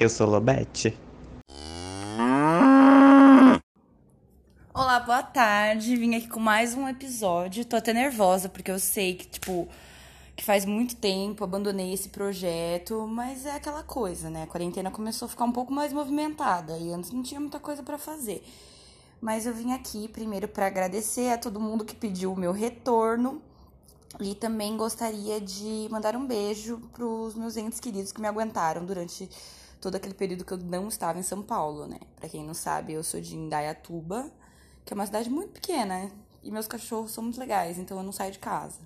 Eu sou Lobete. Olá, boa tarde. Vim aqui com mais um episódio. Tô até nervosa porque eu sei que, tipo, que faz muito tempo abandonei esse projeto, mas é aquela coisa, né? A quarentena começou a ficar um pouco mais movimentada e antes não tinha muita coisa para fazer. Mas eu vim aqui primeiro para agradecer a todo mundo que pediu o meu retorno e também gostaria de mandar um beijo para os meus entes queridos que me aguentaram durante todo aquele período que eu não estava em São Paulo, né? Para quem não sabe, eu sou de Indaiatuba, que é uma cidade muito pequena e meus cachorros são muito legais, então eu não saio de casa.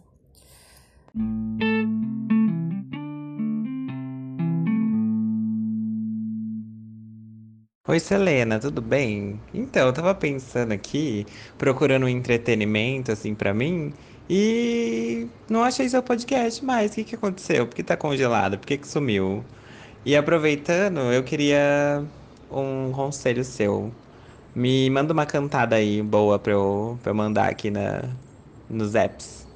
Oi, Selena, tudo bem? Então, eu tava pensando aqui, procurando um entretenimento, assim, pra mim, e não achei seu podcast mais. O que que aconteceu? Por que tá congelado? Por que que sumiu? E aproveitando, eu queria um conselho seu. Me manda uma cantada aí boa pra eu, pra eu mandar aqui na, nos apps.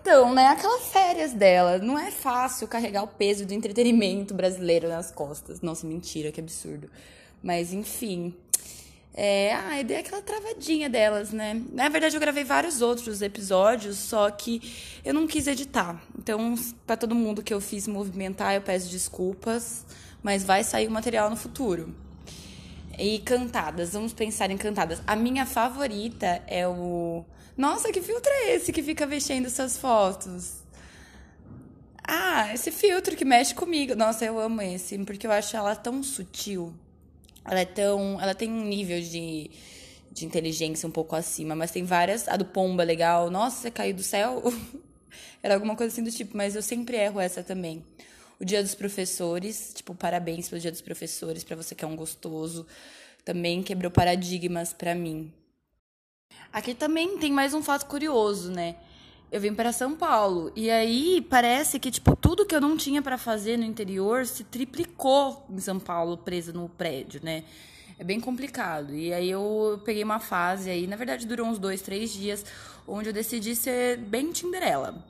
Então, né, aquelas férias dela, não é fácil carregar o peso do entretenimento brasileiro nas costas. Nossa, mentira, que absurdo. Mas, enfim. É, ah, eu dei aquela travadinha delas, né? Na verdade, eu gravei vários outros episódios, só que eu não quis editar. Então, para todo mundo que eu fiz movimentar, eu peço desculpas, mas vai sair o material no futuro. E cantadas, vamos pensar em cantadas. A minha favorita é o nossa, que filtro é esse que fica mexendo suas fotos? Ah, esse filtro que mexe comigo. Nossa, eu amo esse, porque eu acho ela tão sutil. Ela é tão. Ela tem um nível de, de inteligência um pouco acima, mas tem várias. A do Pomba é legal. Nossa, você caiu do céu? Era alguma coisa assim do tipo, mas eu sempre erro essa também. O Dia dos Professores, tipo, parabéns pelo Dia dos Professores, para você que é um gostoso. Também quebrou paradigmas para mim. Aqui também tem mais um fato curioso, né? Eu vim para São Paulo e aí parece que tipo tudo que eu não tinha para fazer no interior se triplicou em São Paulo, presa no prédio, né? É bem complicado. E aí eu peguei uma fase aí, na verdade durou uns dois, três dias, onde eu decidi ser bem Tinderela.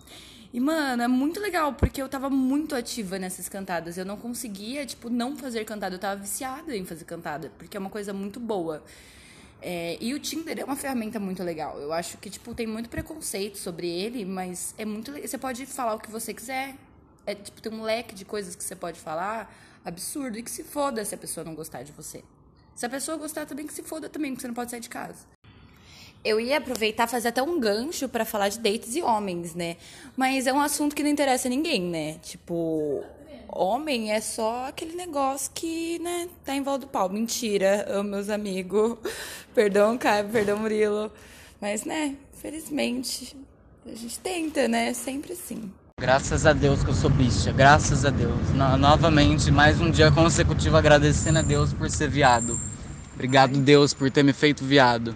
E, mano, é muito legal, porque eu tava muito ativa nessas cantadas. Eu não conseguia, tipo, não fazer cantada. Eu tava viciada em fazer cantada, porque é uma coisa muito boa. É, e o Tinder é uma ferramenta muito legal. Eu acho que, tipo, tem muito preconceito sobre ele, mas é muito Você pode falar o que você quiser. É, tipo, tem um leque de coisas que você pode falar absurdo. E que se foda se a pessoa não gostar de você. Se a pessoa gostar também, que se foda também, porque você não pode sair de casa. Eu ia aproveitar fazer até um gancho para falar de dates e homens, né? Mas é um assunto que não interessa a ninguém, né? Tipo, homem é só aquele negócio que, né, tá em volta do pau. Mentira, meus amigos. Perdão, Caio, perdão, Murilo. Mas, né, felizmente, a gente tenta, né? Sempre assim. Graças a Deus que eu sou bicha, graças a Deus. No, novamente, mais um dia consecutivo agradecendo a Deus por ser viado. Obrigado, Deus, por ter me feito viado.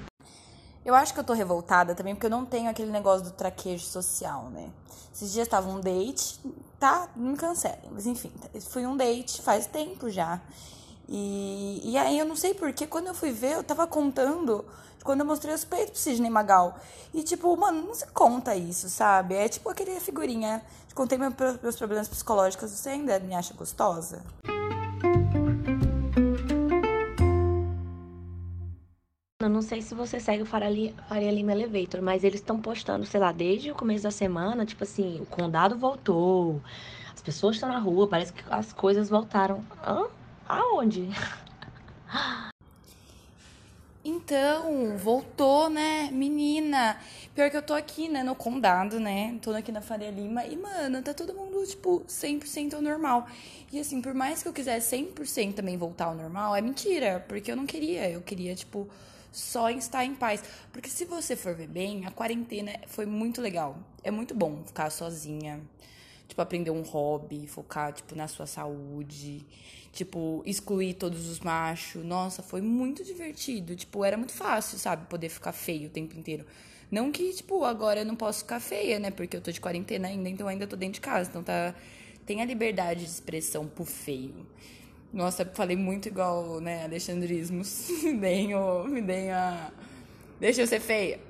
Eu acho que eu tô revoltada também porque eu não tenho aquele negócio do traquejo social, né? Esses dias tava um date, tá? Não me cancelem. Mas enfim, fui um date faz tempo já. E, e aí eu não sei porque, quando eu fui ver, eu tava contando quando eu mostrei os peitos pro Sidney Magal. E tipo, mano, não se conta isso, sabe? É tipo aquele figurinha. Contei meus problemas psicológicos, você ainda me acha gostosa? Não sei se você segue o Faria Lima Elevator, mas eles estão postando, sei lá, desde o começo da semana, tipo assim, o condado voltou, as pessoas estão na rua, parece que as coisas voltaram. Hã? Aonde? Então, voltou, né, menina? Pior que eu tô aqui, né, no condado, né? Tô aqui na Faria Lima e, mano, tá todo mundo, tipo, 100% ao normal. E, assim, por mais que eu quisesse 100% também voltar ao normal, é mentira, porque eu não queria. Eu queria, tipo, só em estar em paz. Porque se você for ver bem, a quarentena foi muito legal. É muito bom ficar sozinha. Tipo, aprender um hobby, focar, tipo, na sua saúde. Tipo, excluir todos os machos. Nossa, foi muito divertido. Tipo, era muito fácil, sabe? Poder ficar feio o tempo inteiro. Não que, tipo, agora eu não posso ficar feia, né? Porque eu tô de quarentena ainda, então ainda tô dentro de casa. Então tá. Tem a liberdade de expressão pro feio. Nossa, falei muito igual, né, Alexandrismos. me deem, me deem a. Deixa eu ser feia.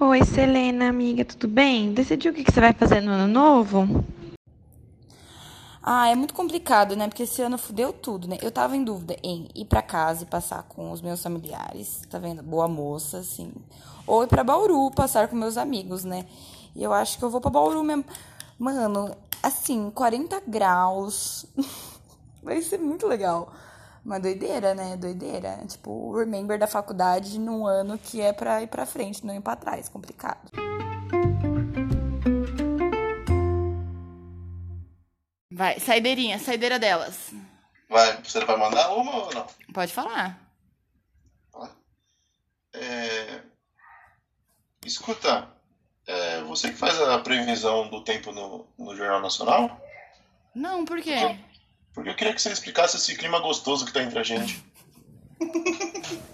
Oi, Selena, amiga, tudo bem? Decidiu o que você vai fazer no ano novo? Ah, é muito complicado, né? Porque esse ano fudeu tudo, né? Eu tava em dúvida em ir pra casa e passar com os meus familiares, tá vendo? Boa moça, assim. Ou ir pra Bauru, passar com meus amigos, né? E eu acho que eu vou pra Bauru mesmo. Mano, assim, 40 graus. Vai ser muito legal. Uma doideira, né? Doideira. Tipo, o remember da faculdade num ano que é pra ir pra frente, não ir pra trás. Complicado. Vai, saideirinha, saideira delas. Vai, você vai mandar uma ou não? Pode falar. É... Escuta, você que faz a previsão do tempo no, no Jornal Nacional? Não, por quê? Porque eu queria que você explicasse esse clima gostoso que tá entre a gente.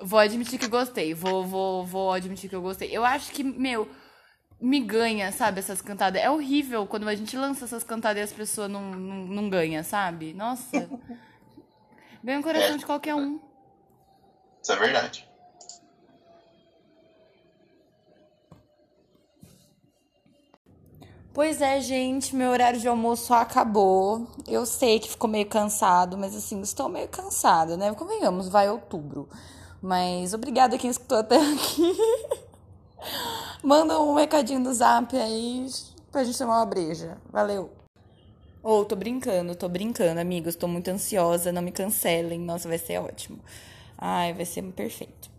Vou admitir que gostei. Vou, vou, vou admitir que eu gostei. Eu acho que, meu, me ganha, sabe, essas cantadas. É horrível quando a gente lança essas cantadas e as pessoas não, não, não ganham, sabe? Nossa. Ganha o coração É. de qualquer um. Isso é verdade. Pois é, gente, meu horário de almoço acabou. Eu sei que ficou meio cansado, mas assim, estou meio cansada, né? Convenhamos, vai outubro. Mas obrigada quem escutou até aqui. Manda um recadinho do zap aí pra gente tomar uma breja. Valeu. Ou tô brincando, tô brincando, amigos. Tô muito ansiosa, não me cancelem. Nossa, vai ser ótimo. Ai, vai ser perfeito.